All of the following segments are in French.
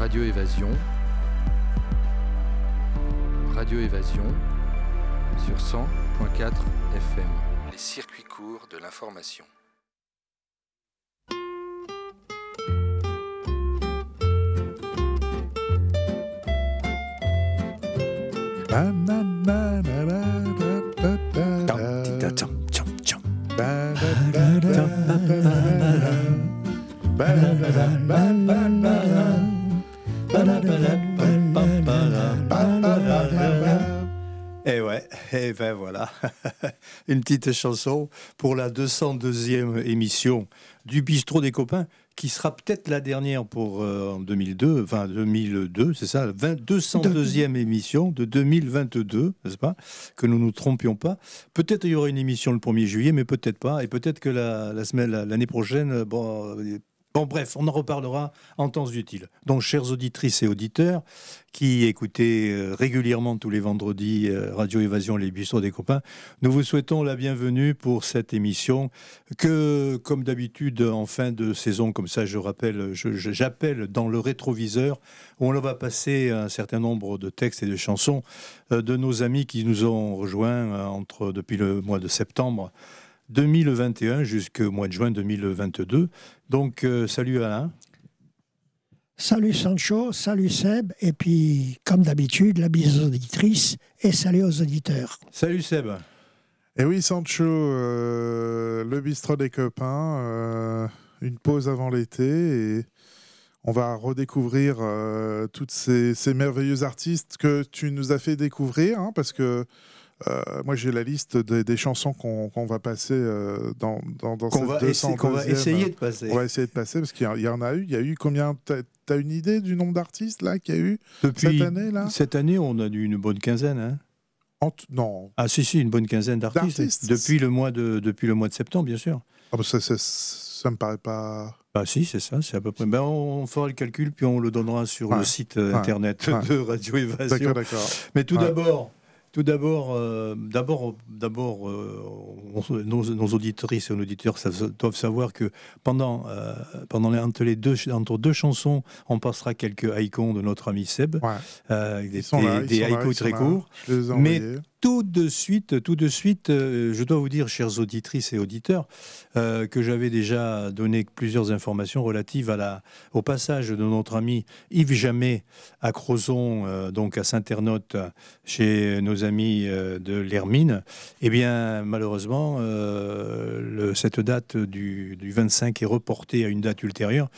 Radio Évasion. Radio Évasion sur 100.4 FM. Les circuits courts de l'information. Et ben voilà, une petite chanson pour la 202e émission du Bistrot des copains, qui sera peut-être la dernière pour euh, en 2002, enfin 2002, c'est ça, la 202e émission de 2022, n'est-ce pas Que nous nous trompions pas. Peut-être il y aura une émission le 1er juillet, mais peut-être pas. Et peut-être que la, la semaine, l'année prochaine, bon, Bon, bref, on en reparlera en temps utile. Donc, chères auditrices et auditeurs qui écoutez euh, régulièrement tous les vendredis euh, Radio Évasion, les bistros des copains, nous vous souhaitons la bienvenue pour cette émission que, comme d'habitude, en fin de saison, comme ça, je rappelle, j'appelle dans le rétroviseur, où on va passer un certain nombre de textes et de chansons euh, de nos amis qui nous ont rejoints entre, depuis le mois de septembre 2021 jusqu'au mois de juin 2022. Donc, euh, salut Alain. Salut Sancho, salut Seb, et puis, comme d'habitude, la bise aux auditrices et salut aux auditeurs. Salut Seb. Et eh oui, Sancho, euh, le bistrot des copains, euh, une pause avant l'été et on va redécouvrir toutes ces, merveilleux artistes que tu nous as fait découvrir, hein, parce que euh, moi, j'ai la liste des chansons qu'on va passer euh, dans, dans, dans cette va Qu'on va essayer de passer. On va essayer de passer parce qu'il y, en a eu. Il y a eu combien? Tu as une idée du nombre d'artistes là qu'il y a eu Depuis cette année là? Cette année, on a eu une bonne quinzaine. Hein non. Ah si si, une bonne quinzaine d'artistes depuis le mois de depuis le mois de septembre, bien sûr. Ah, bah, ça, ça, ça me paraît pas. Ah si, c'est ça, c'est à peu près. Ben, on, fera le calcul puis on le donnera sur le site euh, internet de Radio Évasion. D'accord, d'accord. Mais tout d'abord, tout d'abord, euh, d'abord, d'abord, euh, nos, nos, auditrices et nos auditeurs doivent savoir que pendant, euh, pendant entre les deux, entre deux chansons, on passera quelques icônes de notre ami Seb, des, des, très courts. Mais tout de suite, tout de suite, euh, je dois vous dire, chères auditrices et auditeurs, euh, que j'avais déjà donné plusieurs informations relatives au passage de notre ami Yves Jamet à Crozon, euh, donc à Saint-Ernotte, chez nos amis de l'Hermine. Eh bien, malheureusement, cette date du 25 est reportée à une date ultérieure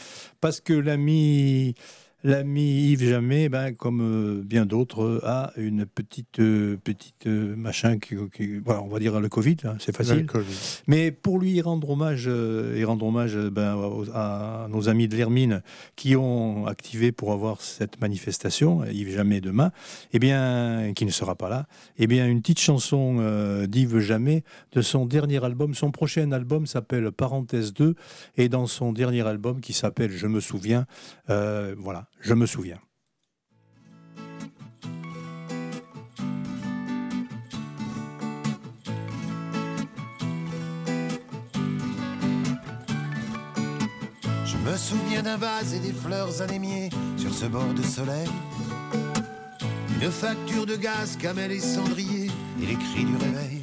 parce que l'ami L'ami Yves Jamais, ben, comme euh, bien d'autres, a une petite, euh, petite euh, machin, qui, voilà, on va dire le Covid, hein, c'est facile. Mais pour lui rendre hommage, et rendre hommage ben, à, nos amis de l'Hermine qui ont activé pour avoir cette manifestation, Yves Jamais demain, eh bien, qui ne sera pas là, eh bien, une petite chanson d'Yves Jamais de son dernier album. Son prochain album s'appelle Parenthèse 2, et dans son dernier album qui s'appelle Je me souviens, voilà je me souviens. Je me souviens d'un vase et des fleurs anémiées sur ce bord de soleil. Une facture de gaz, camel et cendrier et les cris du réveil.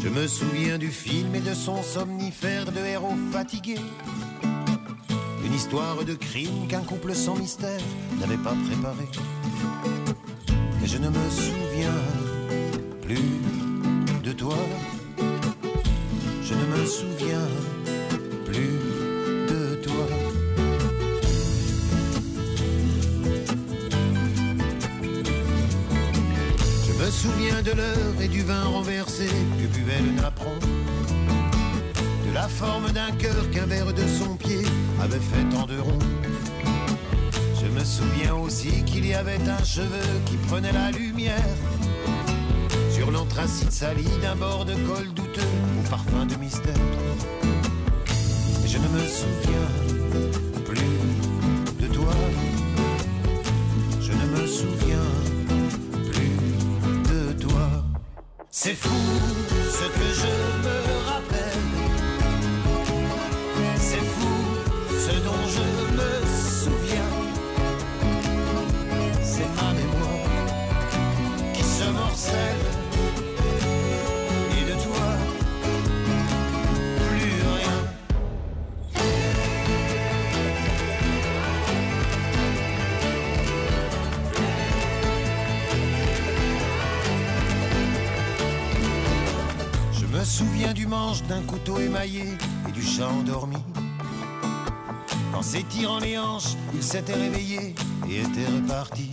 Je me souviens du film et de son somnifère de héros fatigués une histoire de crime qu'un couple sans mystère n'avait pas préparé. Et je ne me souviens plus de toi. Je ne me souviens plus de toi. Je me souviens de l'heure et du vin renversé que buvait le napperon de la forme d'un cœur qu'un verre de son pied avait fait tant de ronds. Je me souviens aussi qu'il y avait un cheveu qui prenait la lumière sur l'anthracite sali d'un bord de col douteux au parfum de mystère. je ne me souviens s'était réveillé et était reparti.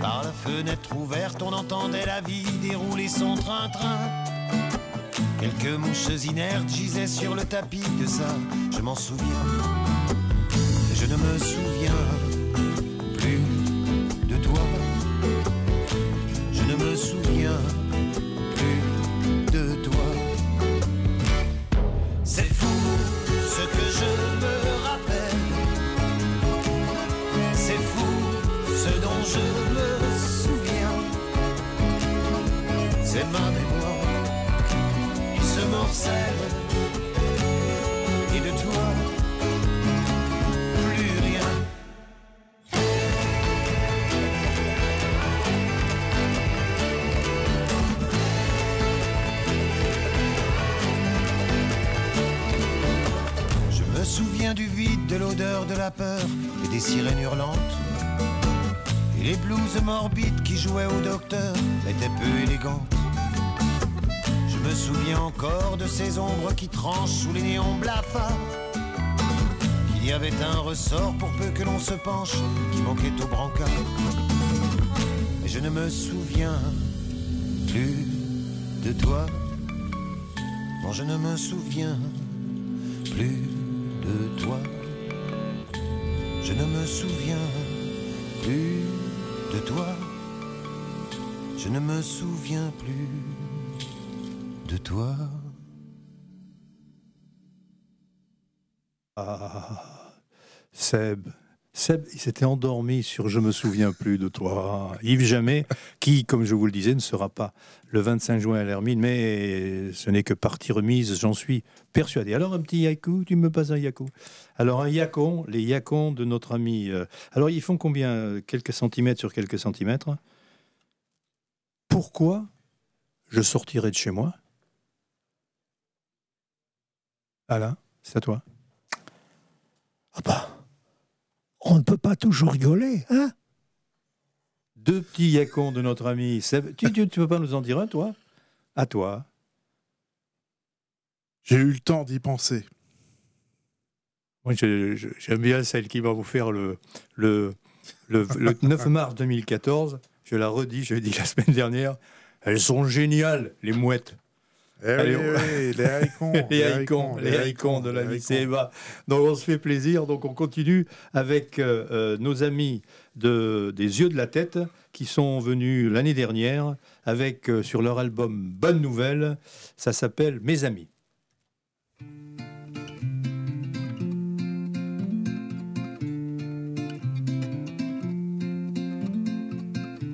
Par la fenêtre ouverte, on entendait la vie dérouler son train-train. Quelques mouches inertes gisaient sur le tapis de ça, je m'en souviens. Je ne me souviens des sirènes hurlantes. Et les blouses morbides qui jouaient au docteur étaient peu élégantes. Je me souviens encore de ces ombres qui tranchent sous les néons blafards. Qu'il y avait un ressort pour peu que l'on se penche qui manquait au brancard. Et je ne me souviens plus de toi. Non, je ne me souviens plus de toi. Je ne me souviens plus de toi. Je ne me souviens plus de toi. Ah, Seb. Seb, il s'était endormi sur Je me souviens plus de toi. Yves Jamais, qui, comme je vous le disais, ne sera pas le 25 juin à l'Hermine, mais ce n'est que partie remise, j'en suis persuadé. Alors, un petit yaku, tu me passes un yaku? Alors, un yacon, les yacons de notre ami. euh, alors, ils font combien euh, Quelques centimètres sur quelques centimètres? Pourquoi je sortirai de chez moi? Alain, c'est à toi. Ah bah, on ne peut pas toujours rigoler, hein? Deux petits yacons de notre ami Seb. Tu, tu, tu peux pas nous en dire un, toi? À toi. J'ai eu le temps d'y penser. Moi, j'aime bien celle qui va vous faire le, le, le, le 9 mars 2014. Je la redis, je l'ai dit la semaine dernière. Elles sont géniales, les mouettes. Eh Allez, oui, on- oui, les haïcons. les haïcons, les de la. Eva. Donc on se fait plaisir. Donc on continue avec euh, euh, nos amis de, des yeux de la tête qui sont venus l'année dernière avec euh, sur leur album Bonne Nouvelle. Ça s'appelle Mes amis.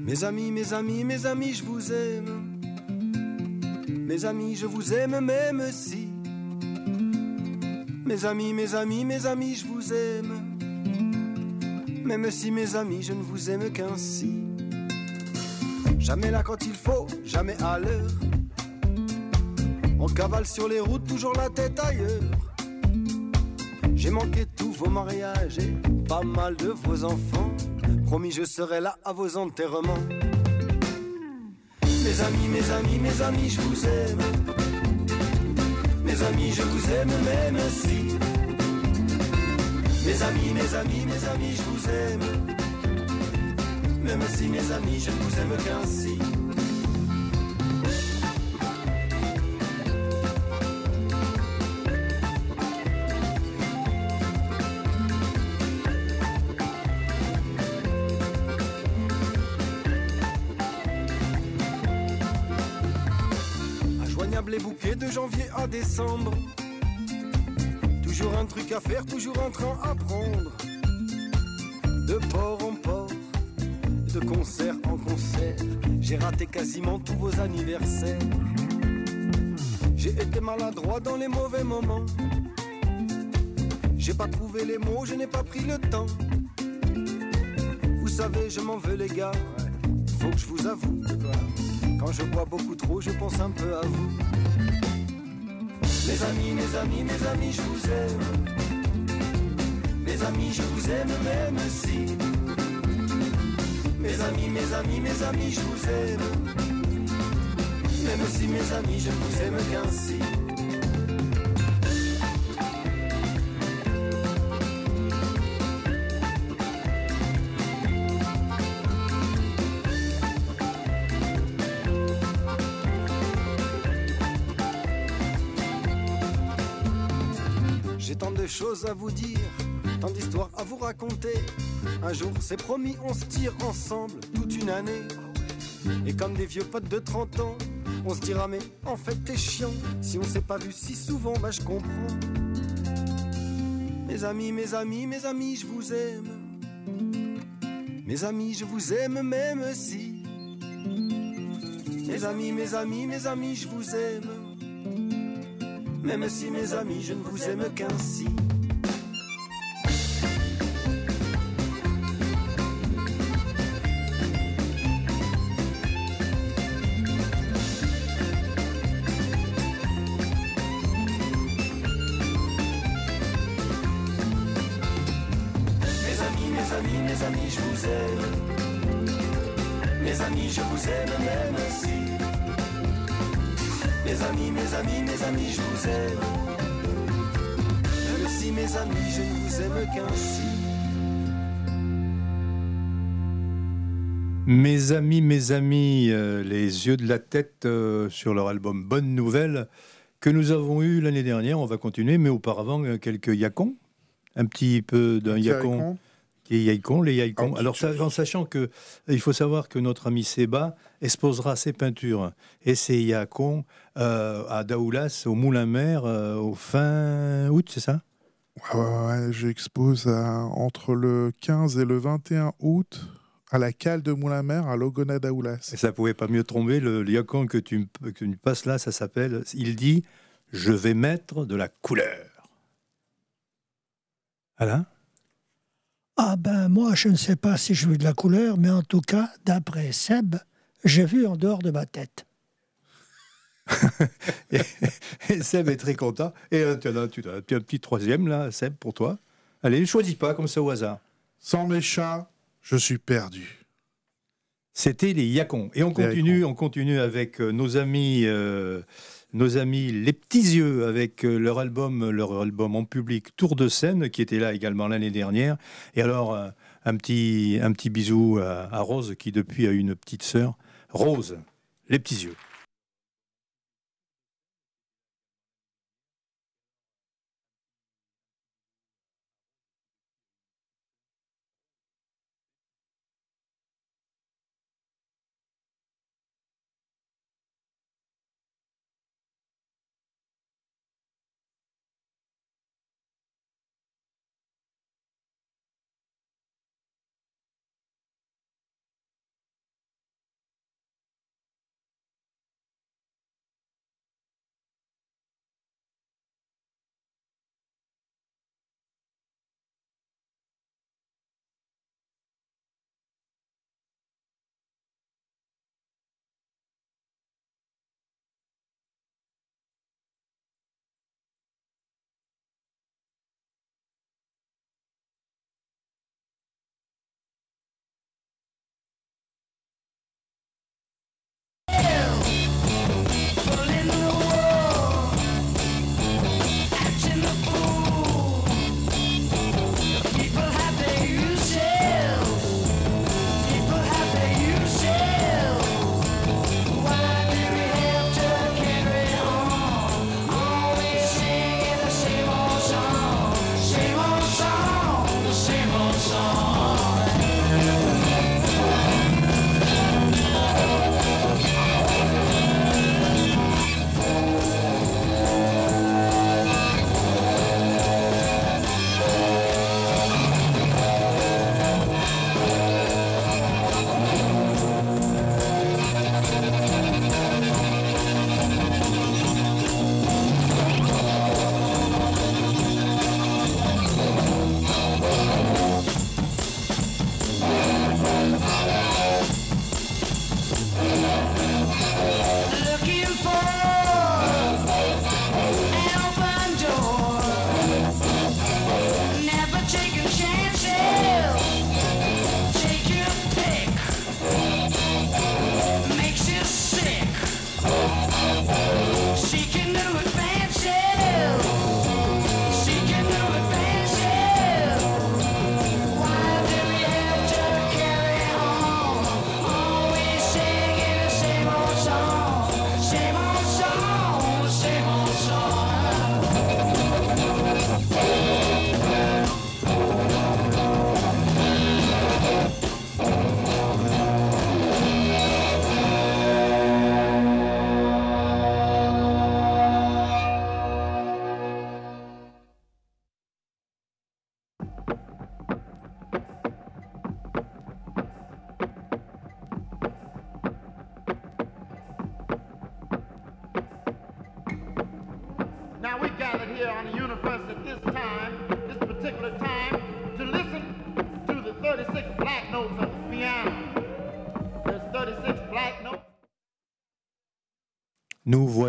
Mes amis, mes amis, mes amis, je vous aime. Mes amis, je vous aime même si. Mes amis, mes amis, mes amis, je vous aime. Même si mes amis, je ne vous aime qu'ainsi. Jamais là quand il faut, jamais à l'heure. On cavale sur les routes, toujours la tête ailleurs. J'ai manqué tous vos mariages et pas mal de vos enfants. Promis, je serai là à vos enterrements. Mes amis, mes amis, mes amis, je vous aime. Mes amis, je vous aime même si. Mes amis, mes amis, mes amis, je vous aime. Même si mes amis, je ne vous aime qu'ainsi. Janvier à décembre. Toujours un truc à faire, toujours un train à prendre. De port en port, de concert en concert. J'ai raté quasiment tous vos anniversaires. J'ai été maladroit dans les mauvais moments. J'ai pas trouvé les mots, je n'ai pas pris le temps. Vous savez, je m'en veux les gars. Faut que je vous avoue. Quand je bois beaucoup trop, je pense un peu à vous. Mes amis, mes amis, mes amis, je vous aime. Mes amis, je vous aime même si. Mes amis, mes amis, mes amis, je vous aime. Même si mes amis, je vous aime qu'ainsi. À vous dire, tant d'histoires à vous raconter. Un jour, c'est promis, on se tire ensemble toute une année. Et comme des vieux potes de 30 ans, on se dira mais en fait t'es chiant. Si on s'est pas vu si souvent, bah je comprends. Mes amis, mes amis, mes amis, je vous aime. Mes amis, je vous aime même si. Mes amis, mes amis, mes amis, je vous aime. Même si mes amis, je ne vous aime qu'ainsi. Mes amis, je vous aime même si. Mes amis, mes amis, mes amis, je vous aime. Même si mes amis, je ne vous aime qu'ainsi. Mes amis, mes amis, euh, les yeux de la tête euh, sur leur album Bonne Nouvelle que nous avons eu l'année dernière. On va continuer, mais auparavant, euh, quelques yacons. Un petit peu d'un yacon. Qui est Yaïcon, les Yaïcons. Ah, Alors, ça- en sachant que il faut savoir que notre ami Seba exposera ses peintures et ses Yaïcons euh, à Daoulas, au Moulin-Mer, euh, au fin août, c'est ça? Ouais, ouais, ouais, j'expose à- entre le 15 et le 21 août à la cale de Moulin-Mer à Logona d'Aoulas. Et ça pouvait pas mieux tomber. Le, le Yacon que tu, que tu passes là, ça s'appelle. Il dit Je vais mettre de la couleur. Alain? Ah ben moi, je ne sais pas si je veux de la couleur, mais en tout cas, d'après Seb, j'ai vu en dehors de ma tête. et, et Seb est très content. Et euh, tu as, tu as- tu as un petit troisième là, Seb, pour toi. Allez, choisis pas comme ça au hasard. Sans mes chats, je suis perdu. C'était les Yacons. Et on Les continue, on continue avec euh, nos amis, euh, nos amis les petits yeux, avec euh, leur album, leur album en public Tour de scène, qui était là également l'année dernière. Et alors euh, un petit, un bisou à, à Rose, qui depuis a une petite sœur. Rose, les petits yeux.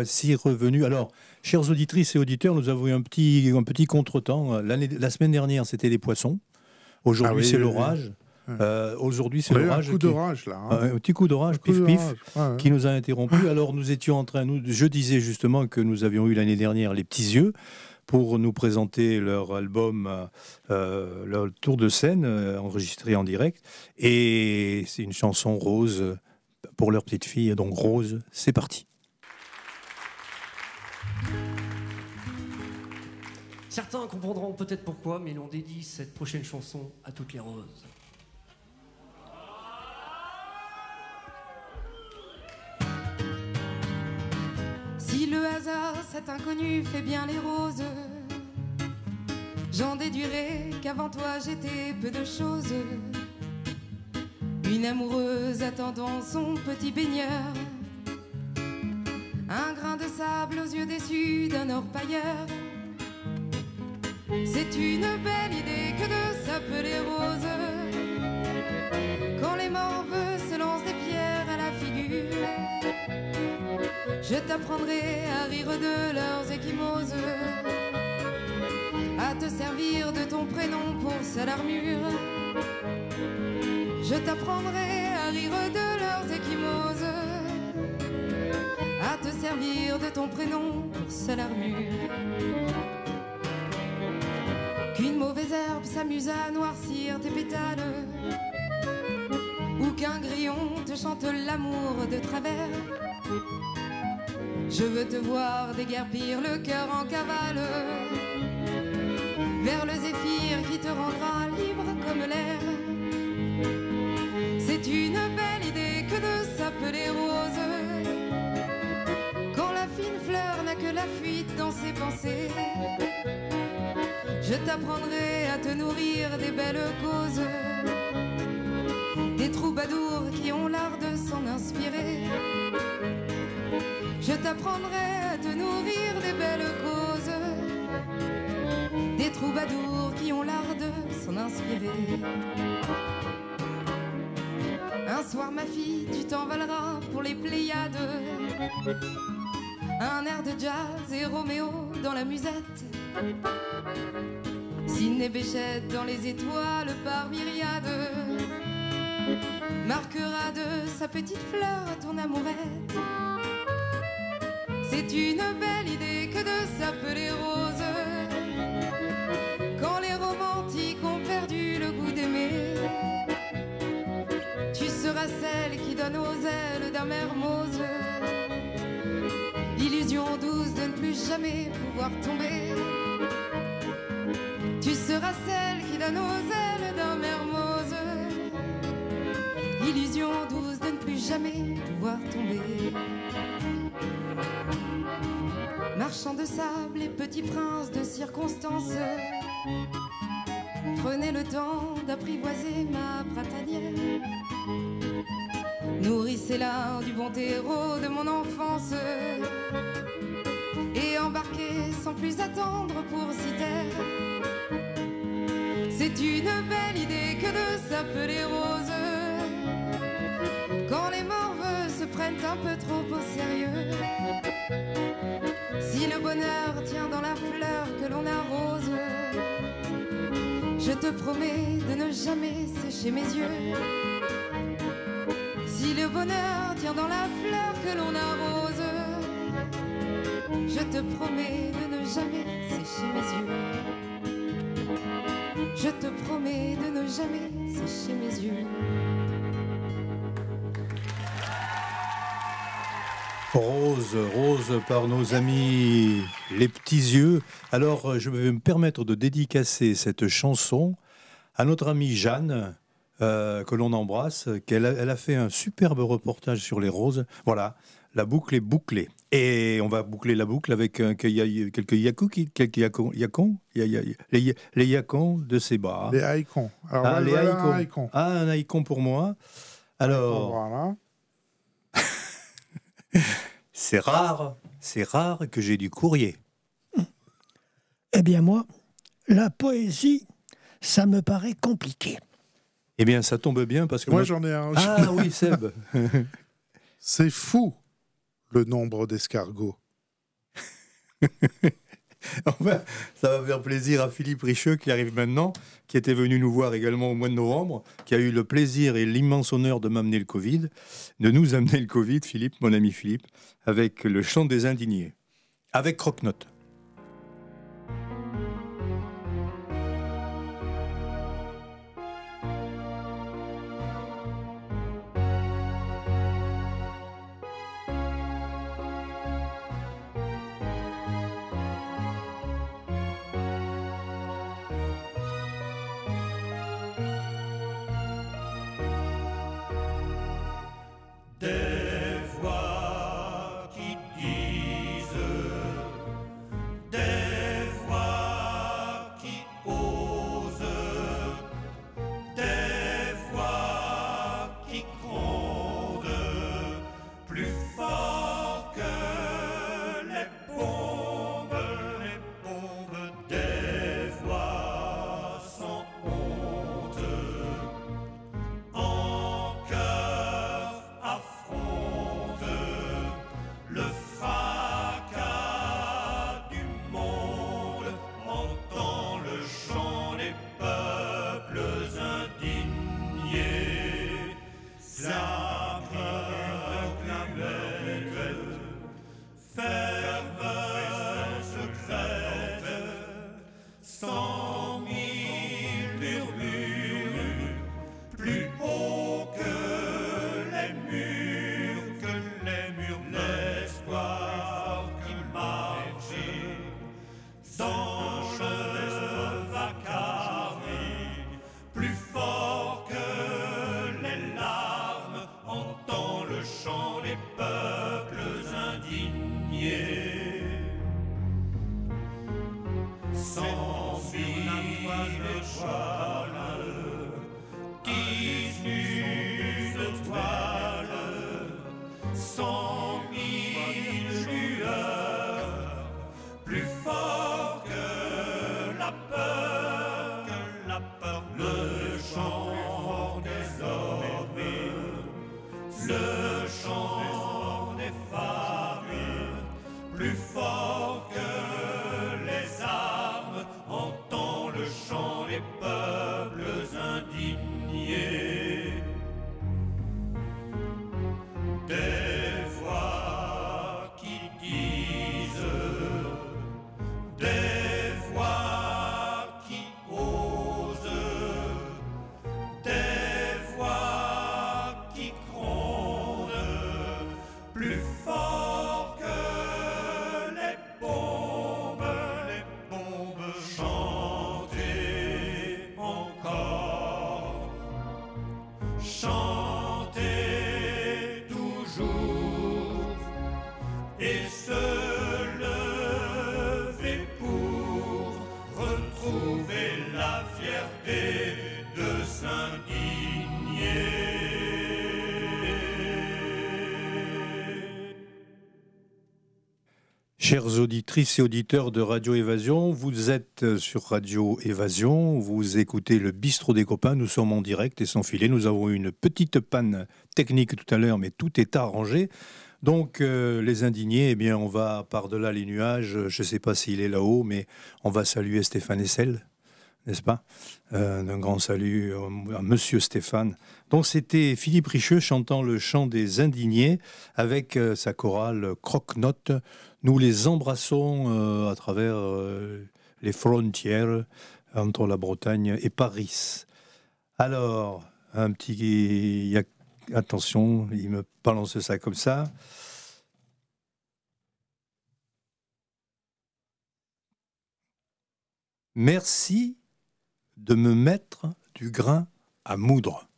Voici revenus. Alors, chers auditrices et auditeurs, nous avons eu un petit, un petit contretemps. La semaine dernière, c'était les poissons. Aujourd'hui, Ah oui, c'est oui, l'orage. Euh, Aujourd'hui, c'est eu un l'orage. coup qui- d'orage là. hein. Un petit coup d'orage, pif pif, ouais, qui nous a interrompus. Alors, nous étions en train, nous, je disais justement que nous avions eu l'année dernière les petits yeux pour nous présenter leur album, euh, euh, leur tour de scène euh, enregistré en direct. Et c'est une chanson rose euh, pour leur petite fille. Donc, rose, c'est parti. Certains comprendront peut-être pourquoi, mais l'on dédie cette prochaine chanson à toutes les roses. Si le hasard, cet inconnu, fait bien les roses, j'en déduirai qu'avant toi j'étais peu de choses. Une amoureuse attendant son petit baigneur, un grain de sable aux yeux déçus d'un orpailleur. C'est une belle idée que de s'appeler rose. Quand les morveux se lancent des pierres à la figure, je t'apprendrai à rire de leurs échymoses, à te servir de ton prénom pour seule armure. Je t'apprendrai à rire de leurs échymoses, à te servir de ton prénom pour seule armure. Qu'une mauvaise herbe s'amuse à noircir tes pétales, ou qu'un grillon te chante l'amour de travers. Je veux te voir déguerpir le cœur en cavale vers le zéphyr qui te rendra libre comme l'air. C'est une belle idée que de s'appeler rose quand la fine fleur n'a que la fuite dans ses pensées. Je t'apprendrai à te nourrir des belles causes, des troubadours qui ont l'art de s'en inspirer. Je t'apprendrai à te nourrir des belles causes, des troubadours qui ont l'art de s'en inspirer. Un soir, ma fille, tu t'envoleras pour les Pléiades. Un air de jazz et Roméo dans la musette. Sidney Béchette dans les étoiles par myriade marquera de sa petite fleur ton amourette. C'est une belle idée que de s'appeler rose. Quand les romantiques ont perdu le goût d'aimer, tu seras celle qui donne aux ailes d'un mermoz l'illusion douce de ne plus jamais pouvoir tomber. Tu seras celle qui donne aux ailes d'un mermoz l'illusion douce de ne plus jamais pouvoir tomber. Marchand de sable et petit prince de circonstance, prenez le temps d'apprivoiser ma printanière. Nourrissez-la du bon terreau de mon enfance et embarquez sans plus attendre pour Citerre. C'est une belle idée que de s'appeler rose quand les morveux se prennent un peu trop au sérieux. Si le bonheur tient dans la fleur que l'on arrose, je te promets de ne jamais sécher mes yeux. Si le bonheur tient dans la fleur que l'on arrose, je te promets de ne jamais sécher mes yeux. Je te promets de ne jamais sécher mes yeux. Rose, rose par nos amis les petits yeux. Alors, euh, je vais me permettre de dédicacer cette chanson à notre amie Jeanne, euh, que l'on embrasse, qu'elle a, fait un superbe reportage sur les roses. Voilà, la boucle est bouclée. Et on va boucler la boucle avec euh, que- y a- quelques yakou qui- quelques yacons, yacons, y a- y a- les, les yacons de ses bas. Les haïcons. Alors, Ah, voilà, les voilà un. Ah, un haïcon pour moi. Alors, Voilà. c'est rare, c'est rare que j'ai du courrier. Eh bien moi, La poésie, ça me paraît compliqué. Eh bien, ça tombe bien parce que. Moi, j'en ai un. Ah oui, Seb. C'est fou le nombre d'escargots. enfin, ça va faire plaisir à Philippe Richeux qui arrive maintenant, qui était venu nous voir également au mois de novembre, qui a eu le plaisir et l'immense honneur de m'amener le Covid, de nous amener le Covid, Philippe, mon ami Philippe, avec le chant des indignés, avec Croque-Note. Chères auditrices et auditeurs de Radio Évasion, vous êtes sur Radio Évasion, vous écoutez le bistrot des copains, nous sommes en direct et sans filet. Nous avons eu une petite panne technique tout à l'heure, mais tout est arrangé. Donc euh, les indignés, eh bien on va par-delà les nuages, je ne sais pas s'il est là-haut, mais on va saluer Stéphane Essel, n'est-ce pas? Euh, Un grand salut à Monsieur Stéphane. Donc c'était Philippe Richeux chantant le chant des indignés avec euh, sa chorale Croque-Note nous les embrassons euh, à travers euh, les frontières entre la Bretagne et Paris. Alors, un petit... Attention, il me balance ça comme ça. Merci de me mettre du grain à moudre.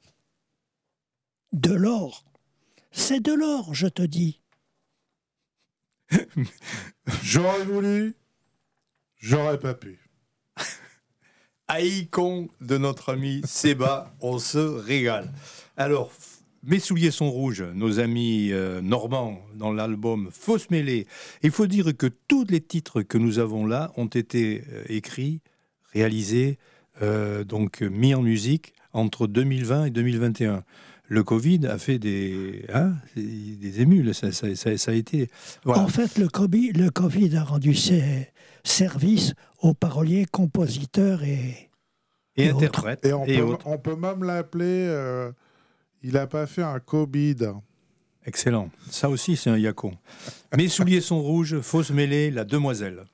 De l'or. C'est de l'or, je te dis. J'aurais voulu, j'aurais pas pu. Haïkon de notre ami Seba, on se régale. Alors, mes souliers sont rouges, nos amis euh, normands dans l'album Fausse mêlée. Il faut dire que tous les titres que nous avons là ont été euh, écrits, réalisés, donc mis en musique entre 2020 et 2021 le Covid a fait des, hein, des émules. Ça, a été. En fait, le COVID, le COVID a rendu ses services aux paroliers, compositeurs et, et, interprètes. Et on, peut, même l'appeler. Euh, il n'a pas fait un Covid. Excellent. Ça aussi, c'est un yacon. Mes souliers sont rouges, fausse mêlée, la demoiselle.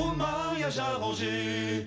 au mariage arrangé.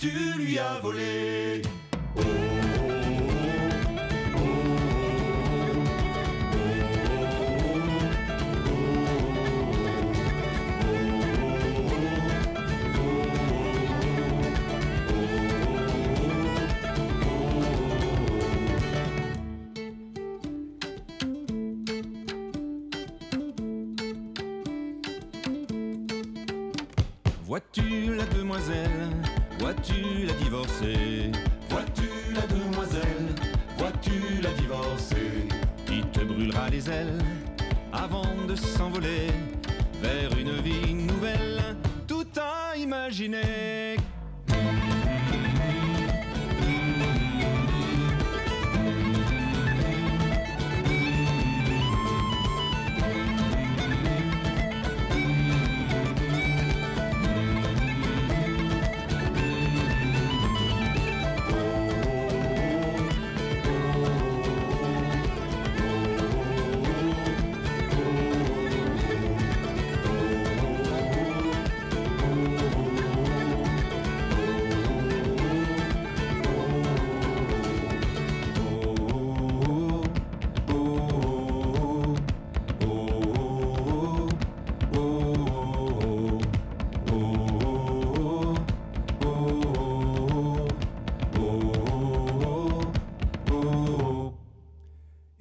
tu lui as volé.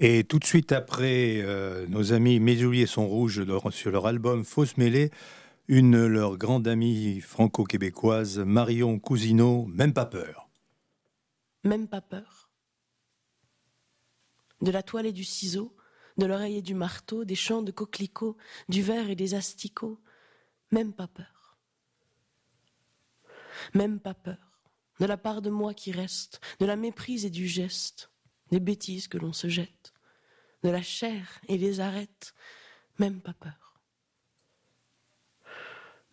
Et tout de suite après, euh, nos amis Mes sont rouges sur leur album Fausse mêlée, une de leurs grandes amies franco-québécoises, Marion Cousineau, Même pas peur. Même pas peur. De la toile et du ciseau, de l'oreille et du marteau, des champs de coquelicots, du verre et des asticots, même pas peur. Même pas peur. de la part de moi qui reste, de la méprise et du geste, des bêtises que l'on se jette, de la chair et des arêtes, même pas peur.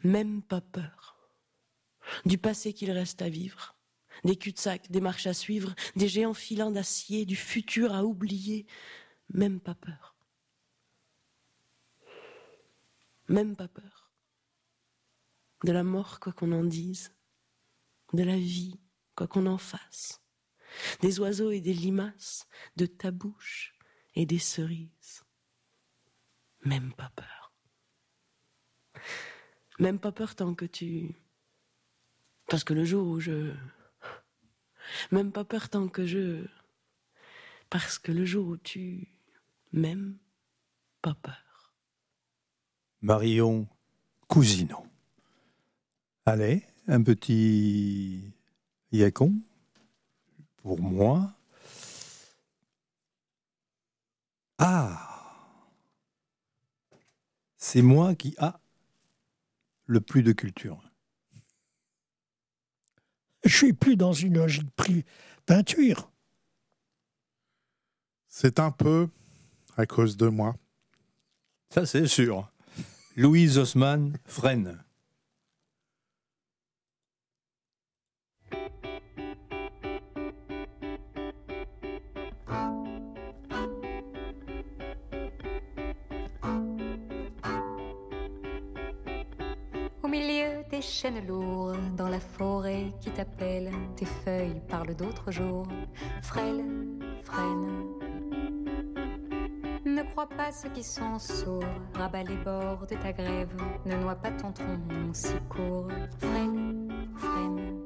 Même pas peur. Du passé qu'il reste à vivre, des cul-de-sac, des marches à suivre, des géants filants d'acier, du futur à oublier, même pas peur. Même pas peur. De la mort, quoi qu'on en dise, de la vie, quoi qu'on en fasse, des oiseaux et des limaces, de ta bouche et des cerises. Même pas peur. Même pas peur tant que tu... Parce que le jour où je... Même pas peur tant que je... Parce que le jour où tu... Même pas peur. Marion Cousineau. Allez, un petit Yacon pour moi. Ah C'est moi qui a le plus de culture. Je suis plus dans une logique peinture. C'est un peu à cause de moi. Ça, c'est sûr. Louise Osman freine. Des chênes dans la forêt qui t'appelle, tes feuilles parlent d'autres jours. Frêle, freine. Ne crois pas ceux qui sont sourds, rabat les bords de ta grève, ne noie pas ton tronc si court. Freine, freine.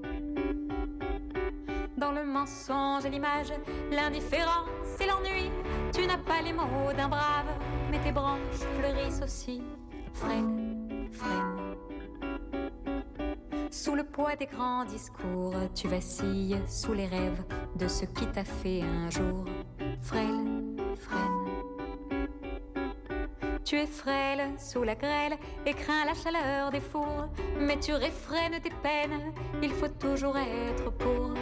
Dans le mensonge et l'image, l'indifférence et l'ennui, tu n'as pas les mots d'un brave, mais tes branches fleurissent aussi. Freine, freine. Sous le poids des grands discours, tu vacilles sous les rêves de ce qui t'a fait un jour. Frêle, freine. Tu es frêle sous la grêle et crains la chaleur des fours, mais tu réfrènes tes peines, il faut toujours être pour.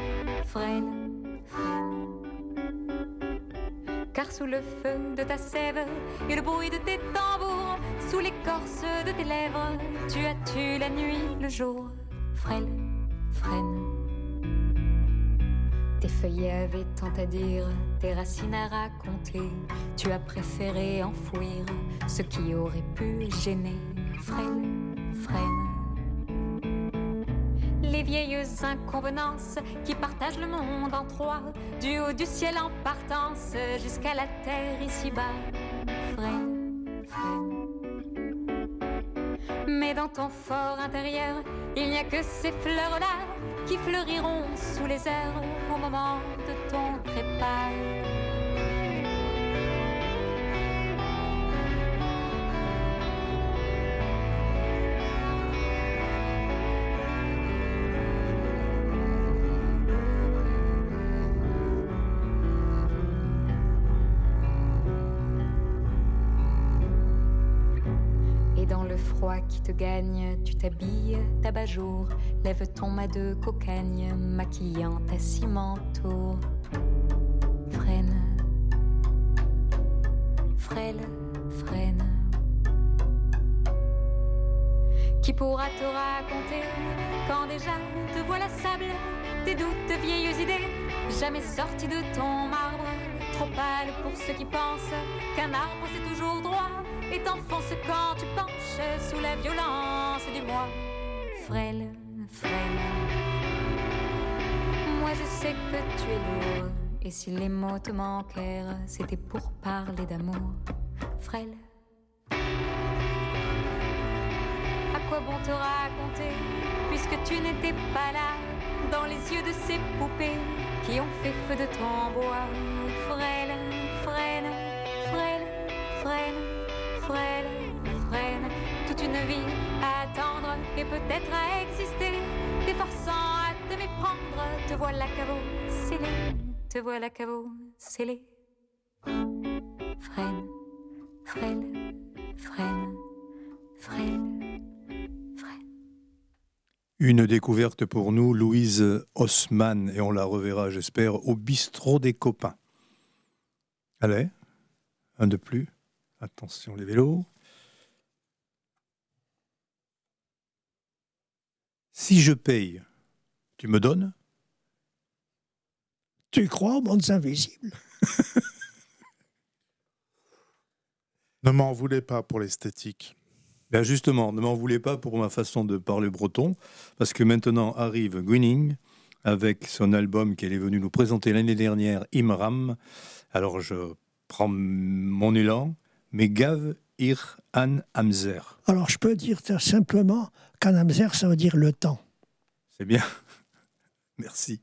Frêle, freine. Car sous le feu de ta sève et le bruit de tes tambours, sous l'écorce de tes lèvres, tu as tué la nuit, le jour frêle, freine. Tes feuillets avaient tant à dire, tes racines à raconter. Tu as préféré enfouir ce qui aurait pu gêner. Frêle, freine. Les vieilles inconvenances qui partagent le monde en trois, du haut du ciel en partance jusqu'à la terre ici-bas. Freine, freine. Mais dans ton fort intérieur, il n'y a que ces fleurs-là qui fleuriront sous les airs au moment de ton trépas. Te gagne, tu t'habilles d'abat-jour, lève ton mât de cocagne, maquillant ta cimentour. Freine, frêle, freine. Qui pourra te raconter quand déjà te voilà sable, tes doutes, vieilles idées, jamais sorties de ton marbre, trop pâle pour ceux qui pensent qu'un arbre c'est toujours droit et t'enfonce quand tu penches sous la violence du moi. Frêle, frêle. Moi je sais que tu es lourd, et si les mots te manquèrent, c'était pour parler d'amour. Frêle. À quoi bon te raconter, puisque tu n'étais pas là, dans les yeux de ces poupées qui ont fait feu de ton bois. Frêle, frêle, peut-être à exister, t'efforçant à te méprendre, te voilà caveau scellé, te voilà caveau scellé. Freine, freine, freine, freine, freine. Une découverte pour nous, Louise Haussmann, et on la reverra, j'espère, au bistrot des copains. Allez, un de plus. Attention les vélos. Si je paye, tu me donnes? Tu crois aux mondes invisibles Ne m'en voulez pas pour l'esthétique. Ben justement, ne m'en voulez pas pour ma façon de parler breton, parce que maintenant arrive Gwynning avec son album qu'elle est venue nous présenter l'année dernière, Imram. Alors je prends mon élan, mais Gav Ir An Amzer. Alors je peux dire simplement qu'An Amzer, ça veut dire le temps. C'est bien. Merci.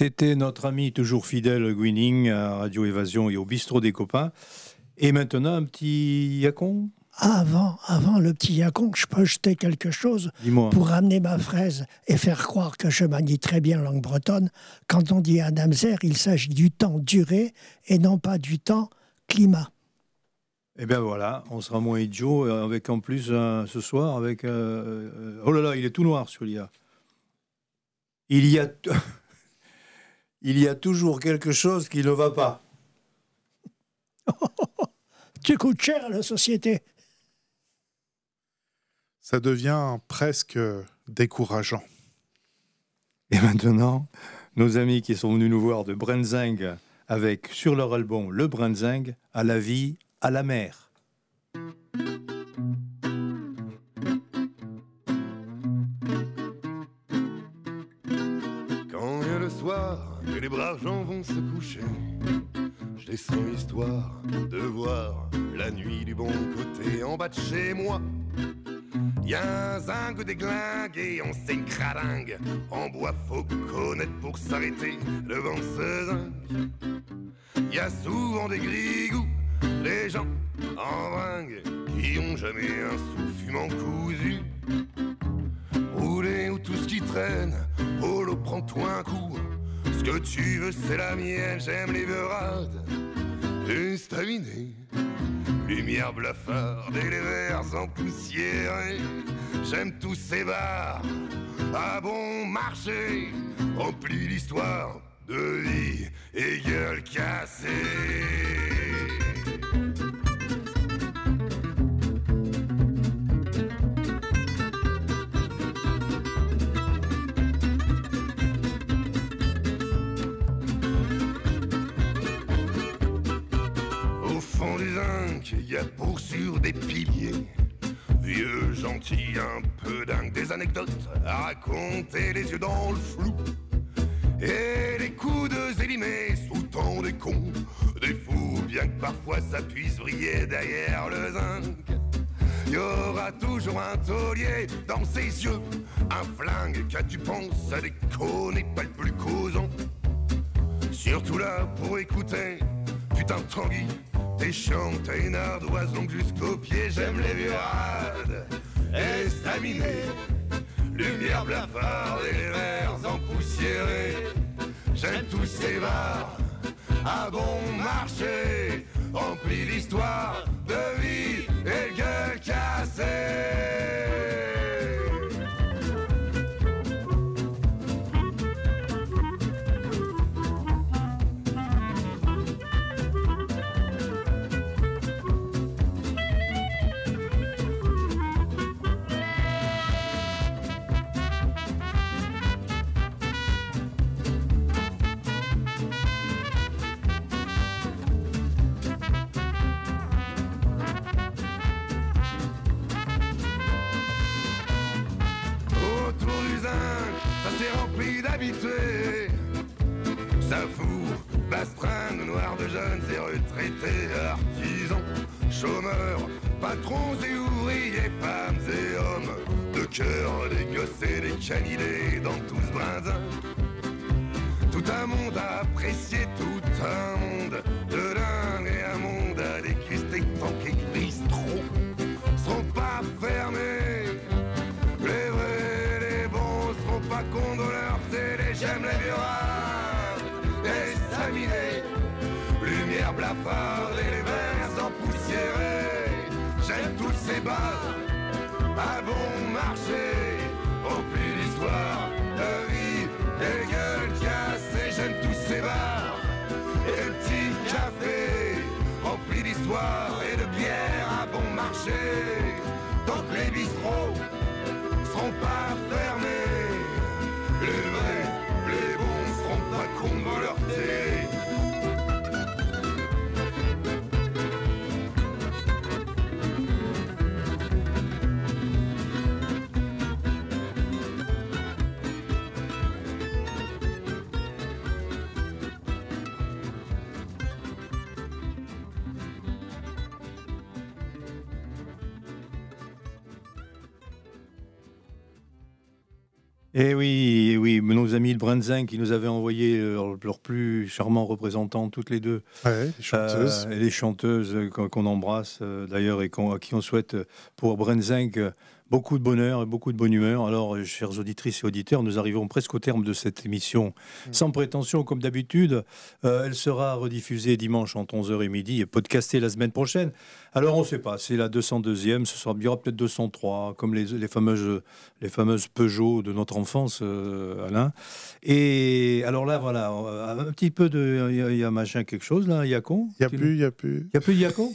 C'était notre ami toujours fidèle Gwinning à Radio Évasion et au bistrot des copains. Et maintenant, un petit yacon? Avant, avant le petit yacon, je peux jeter quelque chose pour ramener ma fraise et faire croire que je manie très bien langue bretonne. Quand on dit Adamzer, il s'agit du temps duré et non pas du temps climat. Eh bien voilà, on sera moins idiot euh, avec en plus euh, ce soir avec. Euh, oh là là, il est tout noir celui-là. Il y a. il y a toujours quelque chose qui ne va pas. tu coûtes cher à la société. Ça devient presque décourageant. Et maintenant, nos amis qui sont venus nous voir de Brenzing avec sur leur album Le Brenzing, à la vie, à la mer. Braves gens vont se coucher, je descends histoire de voir la nuit du bon côté en bas de chez moi. Y'a un zinc déglingué, on sait une cradingue. En bois, faut connaître pour s'arrêter devant ce zinc. Y'a souvent des grigous, les gens en bringue, qui ont jamais un sou fumant cousu. Rouler ou tout ce qui traîne, Polo, prends-toi un coup. Ce que tu veux, c'est la mienne, j'aime les verades. Estaminé, lumière blafarde et les verres empoussiérés. J'aime tous ces bars à bon marché, remplis l'histoire de vie et gueule cassée. Un peu dingue, des anecdotes à raconter, les yeux dans le flou. Et les coups de zélimés sous temps des cons, des fous, bien que parfois ça puisse briller derrière le zinc. Y aura toujours un taulier dans ses yeux, un flingue qu'as-tu penses? À déconner, pas le plus causant. Surtout là pour écouter, putain Tanguy, T'es chiant, t'es une ardoise donc jusqu'au pied, j'aime les virades estaminées. Lumière blafarde et les verres empoussiérés. J'aime tous ces bars à bon marché, remplis l'histoire de vie et gueule cassée. Ça fout, bastringue, noir de jeunes et retraités, artisans, chômeurs, patrons et ouvriers, femmes et hommes, de cœur, des gosses et des canidés dans tout ce. Tout un monde à apprécier, tout un monde bon Eh oui, eh oui, nos amis de Brenzin qui nous avaient envoyé leurs plus charmants représentants, toutes les deux. les chanteuses. et les chanteuses qu'on embrasse d'ailleurs et à qui on souhaite pour Brenzing beaucoup de bonheur et beaucoup de bonne humeur. Alors, euh, chères auditrices et auditeurs, nous arrivons presque au terme de cette émission. Mm. Sans prétention, comme d'habitude, euh, elle sera rediffusée dimanche entre 11h et midi et podcastée la semaine prochaine. Alors, on ne sait pas, c'est la 202e, ce sera, il y aura peut-être 203, comme les, les, fameuses, les fameuses Peugeot de notre enfance, euh, Alain. Et alors là, voilà, un petit peu de. Il y, a machin, quelque chose là, Yacon? Il n'y a plus, il n'y a plus. Il n'y a plus de Yacon?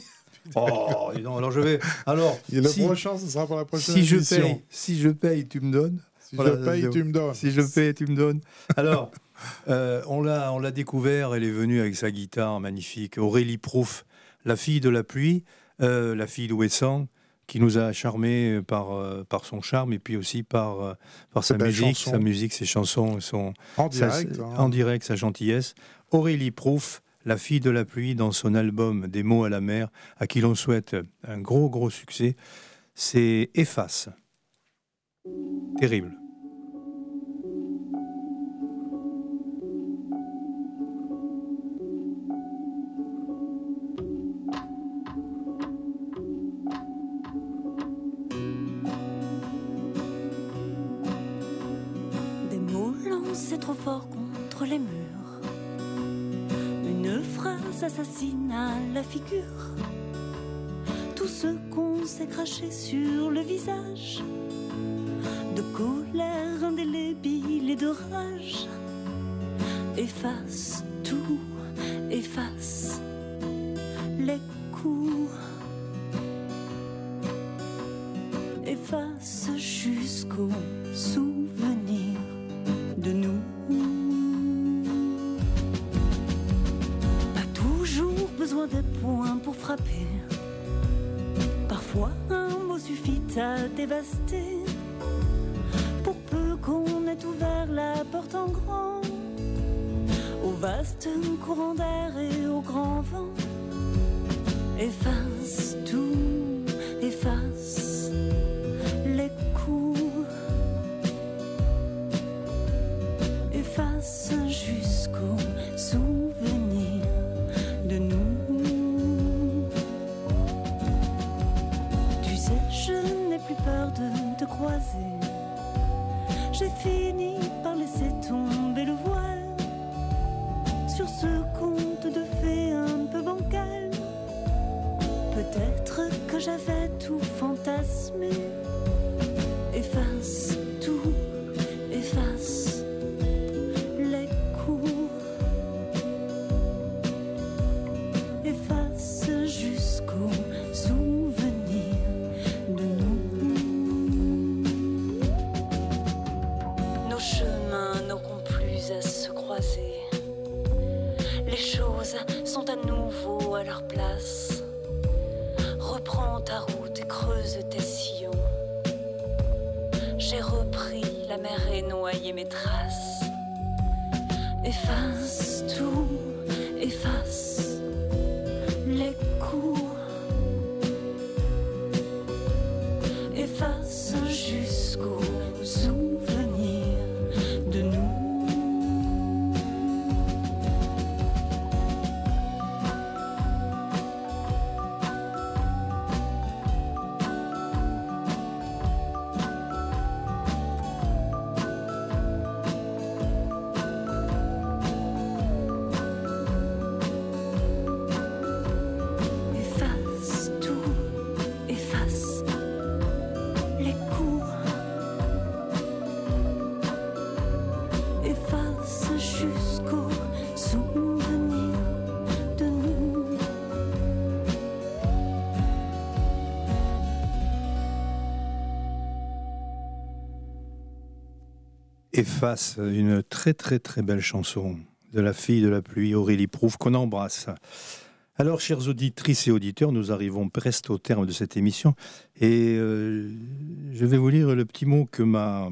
Oh, non, alors je vais. Alors, a le si, prochain, ce sera pour la prochaine si émission. Je paye, si je paye, tu me donnes. Si je paye, tu me donnes. Si je paye, tu me donnes. Alors, euh, on l'a, on l'a découvert. Elle est venue avec sa guitare magnifique. Aurélie Prouf, la fille de la pluie, euh, la fille d'Ouessant, qui nous a charmés par, euh, par son charme et puis aussi par, euh, par sa musique, sa musique, ses chansons, son, en direct, sa, hein. en direct, sa gentillesse. Aurélie Prouf, la fille de la pluie dans son album Des mots à la mer, à qui l'on souhaite un gros gros succès, c'est Efface. Terrible. Tout ce qu'on s'est craché sur le visage, de colère indélébile et de rage, efface tout, Efface Efface, une très très très belle chanson de la fille de la pluie, Aurélie Prouve, qu'on embrasse. Alors, chères auditrices et auditeurs, nous arrivons presque au terme de cette émission et euh, je vais vous lire le petit mot que m'a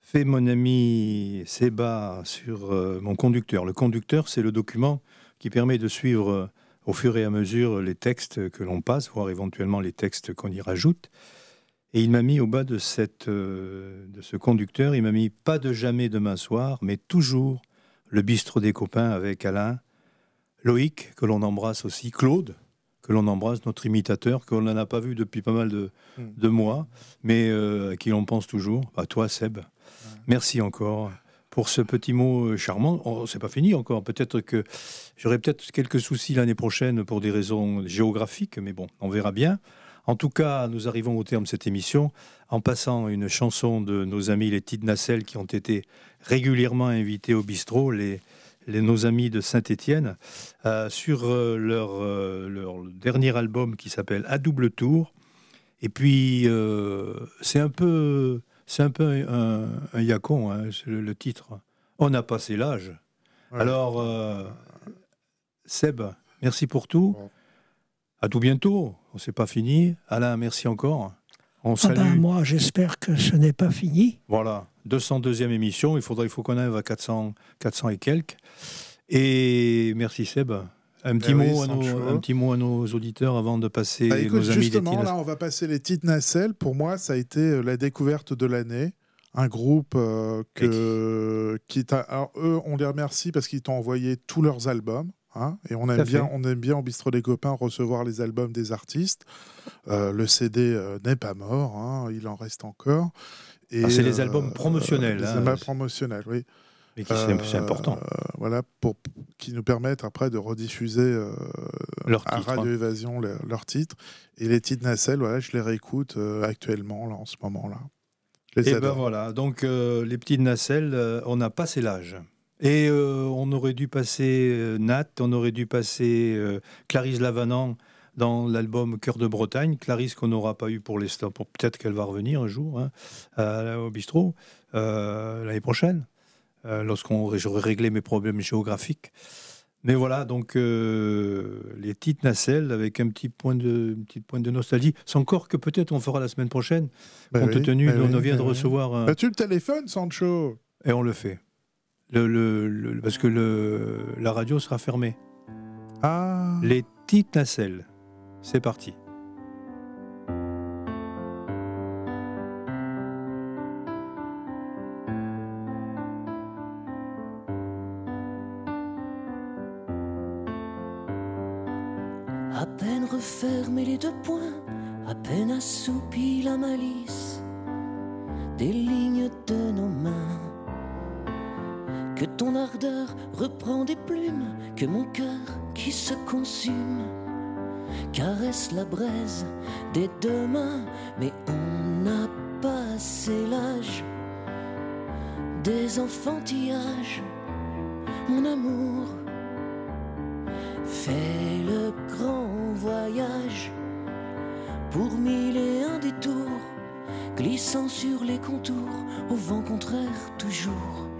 fait mon ami Seba sur euh, mon conducteur. Le conducteur, c'est le document qui permet de suivre euh, au fur et à mesure les textes que l'on passe, voire éventuellement les textes qu'on y rajoute. Et il m'a mis au bas de, cette, de ce conducteur, il m'a mis pas de jamais demain soir, mais toujours le bistrot des copains avec Alain, Loïc, que l'on embrasse aussi, Claude, que l'on embrasse, notre imitateur, qu'on n'en a pas vu depuis pas mal de, hmm. mois, mais euh, à qui l'on pense toujours. À toi, Seb. Merci encore pour ce petit mot euh, charmant. Oh, c'est pas fini encore. Peut-être que j'aurai peut-être quelques soucis l'année prochaine pour des raisons géographiques, mais bon, on verra bien. En tout cas, nous arrivons au terme de cette émission en passant une chanson de nos amis les Tides Nacelles qui ont été régulièrement invités au bistrot, les, nos amis de Saint-Étienne, euh, sur euh, leur, euh, leur, dernier album qui s'appelle À double tour. Et puis, c'est un peu, c'est un, peu un, un yacon, hein, le, titre. On a passé l'âge. Alors, Seb, merci pour tout. À tout bientôt. On s'est pas fini. Alain, merci encore. On ah ben, moi, j'espère que ce n'est pas fini. Voilà, 202e émission. Il faudra, il faut qu'on arrive à 400, 400 et quelques. Et merci Seb. Un petit, eh mot à nos, un petit mot à nos auditeurs avant de passer bah, nos amis Justement, là, on va passer les titres nacelles. Pour moi, ça a été euh, la découverte de l'année. Un groupe euh, que, qui alors, eux, on les remercie parce qu'ils t'ont envoyé tous leurs albums. Hein, et on aime, bien, on aime bien en Bistrot des Copains recevoir les albums des artistes. Euh, le CD euh, n'est pas mort, hein, il en reste encore. Ah, c'est les albums promotionnels. les hein, albums promotionnels, oui. Mais c'est important. Euh, voilà, pour, qui nous permettent après de rediffuser leur à Radio Évasion leurs titres. Et les titres Nacelle, voilà, je les réécoute actuellement, là, en ce moment-là. Et ben voilà, donc les petites nacelles, on a passé l'âge. Et euh, on aurait dû passer euh, Nat, on aurait dû passer euh, Clarisse Lavanant dans l'album Cœur de Bretagne. Clarisse qu'on n'aura pas eu pour l'instant, peut-être qu'elle va revenir un jour hein, au bistrot l'année prochaine, lorsqu'on j'aurai réglé mes problèmes géographiques. Mais voilà, donc les petites nacelles avec un petit point de, une petite pointe de nostalgie. C'est encore que peut-être on fera la semaine prochaine, bah compte tenu, bah on vient de bah recevoir. Un... As-tu le téléphone, Sancho Et on le fait le, parce que le, la radio sera fermée. Ah. Les petites nacelles. C'est parti. Caresse la braise des deux mais on n'a pas assez l'âge des enfantillages, mon amour. Fais le grand voyage pour mille et un détours, glissant sur les contours, au vent contraire toujours.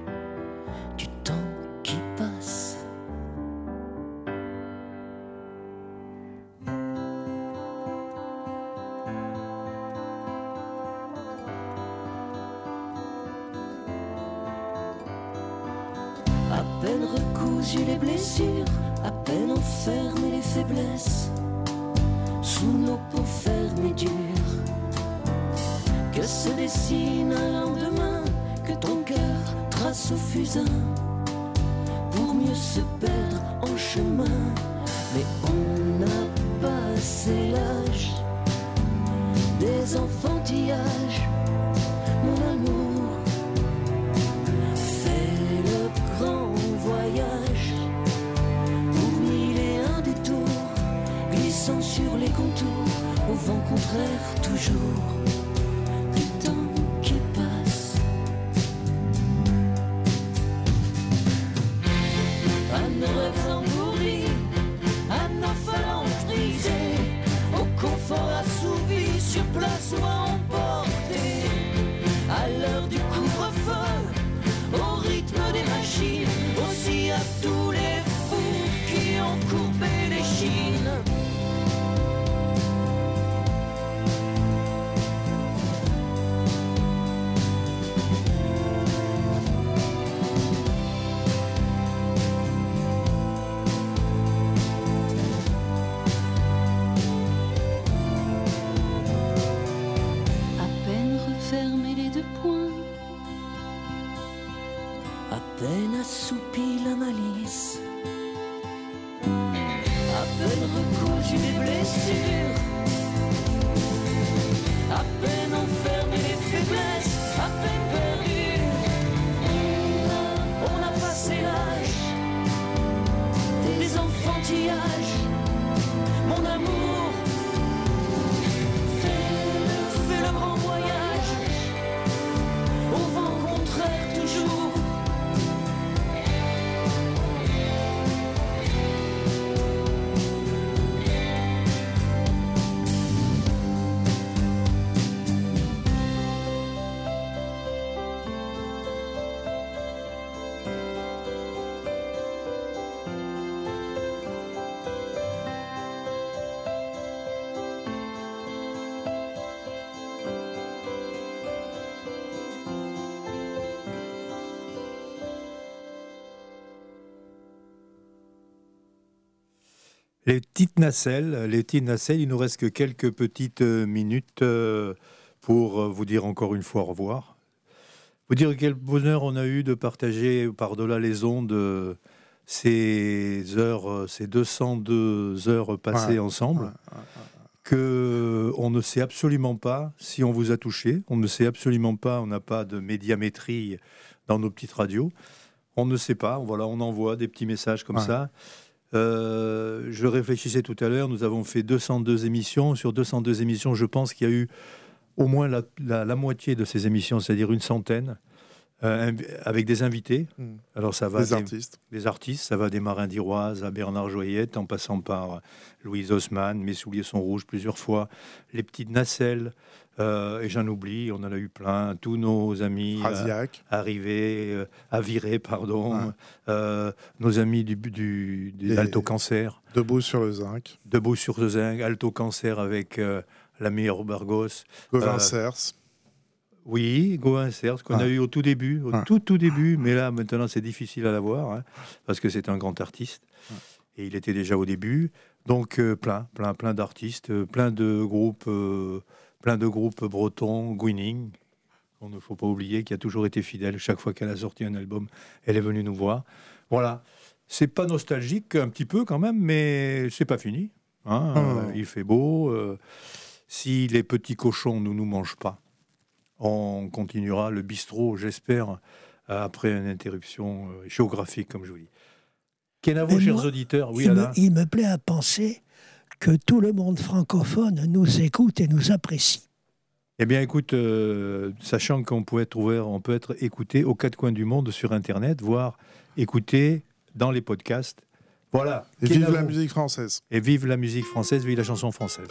Les petites nacelles, les petites nacelles, il nous reste que quelques petites euh, minutes euh, pour euh, vous dire encore une fois au revoir. Vous dire quel bonheur on a eu de partager par-delà les ondes ces heures, ces 202 heures passées ensemble. que on ne sait absolument pas si on vous a touché, on ne sait absolument pas, on n'a pas de médiamétrie dans nos petites radios, on ne sait pas, voilà, on envoie des petits messages comme ça. Euh, je réfléchissais tout à l'heure, nous avons fait 202 émissions. Sur 202 émissions, je pense qu'il y a eu au moins la, moitié de ces émissions, c'est-à-dire une centaine, euh, avec des invités. Hmm. Alors ça va des, artistes. Des artistes, ça va des Marins d'Iroise à Bernard Joyette, en passant par Louise Haussmann, Mes souliers sont rouges plusieurs fois, les petites nacelles, euh, et j'en oublie, on en a eu plein. Tous nos amis euh, arrivés, euh, à virer, pardon. nos amis du, du, du Alto Cancer. Debout sur le zinc. Debout sur le zinc, Alto Cancer avec l'ami Bargos. Gauvin Cers. Oui, Gauvin Cers, qu'on a eu au tout début, au tout tout début, mais là maintenant c'est difficile à l'avoir, hein, parce que c'est un grand artiste. Et il était déjà au début. Donc plein, plein, plein d'artistes, plein de groupes plein de groupes bretons, Gwinning, on ne faut pas oublier, qui a toujours été fidèle. Chaque fois qu'elle a sorti un album, elle est venue nous voir. Voilà. C'est pas nostalgique, un petit peu quand même, mais c'est pas fini. Hein. Ah. il fait beau. Euh, si les petits cochons ne nous mangent pas, on continuera le bistrot, j'espère, après une interruption euh, géographique, comme je vous dis. Kenavo, chers auditeurs, oui, il il me plaît à penser que tout le monde francophone nous écoute et nous apprécie. Eh bien, écoute, euh, sachant qu'on peut être ouvert, on peut être écouté aux quatre coins du monde sur Internet, voire écouté dans les podcasts. Voilà. Et vive la musique française. Et vive la musique française, vive la chanson française.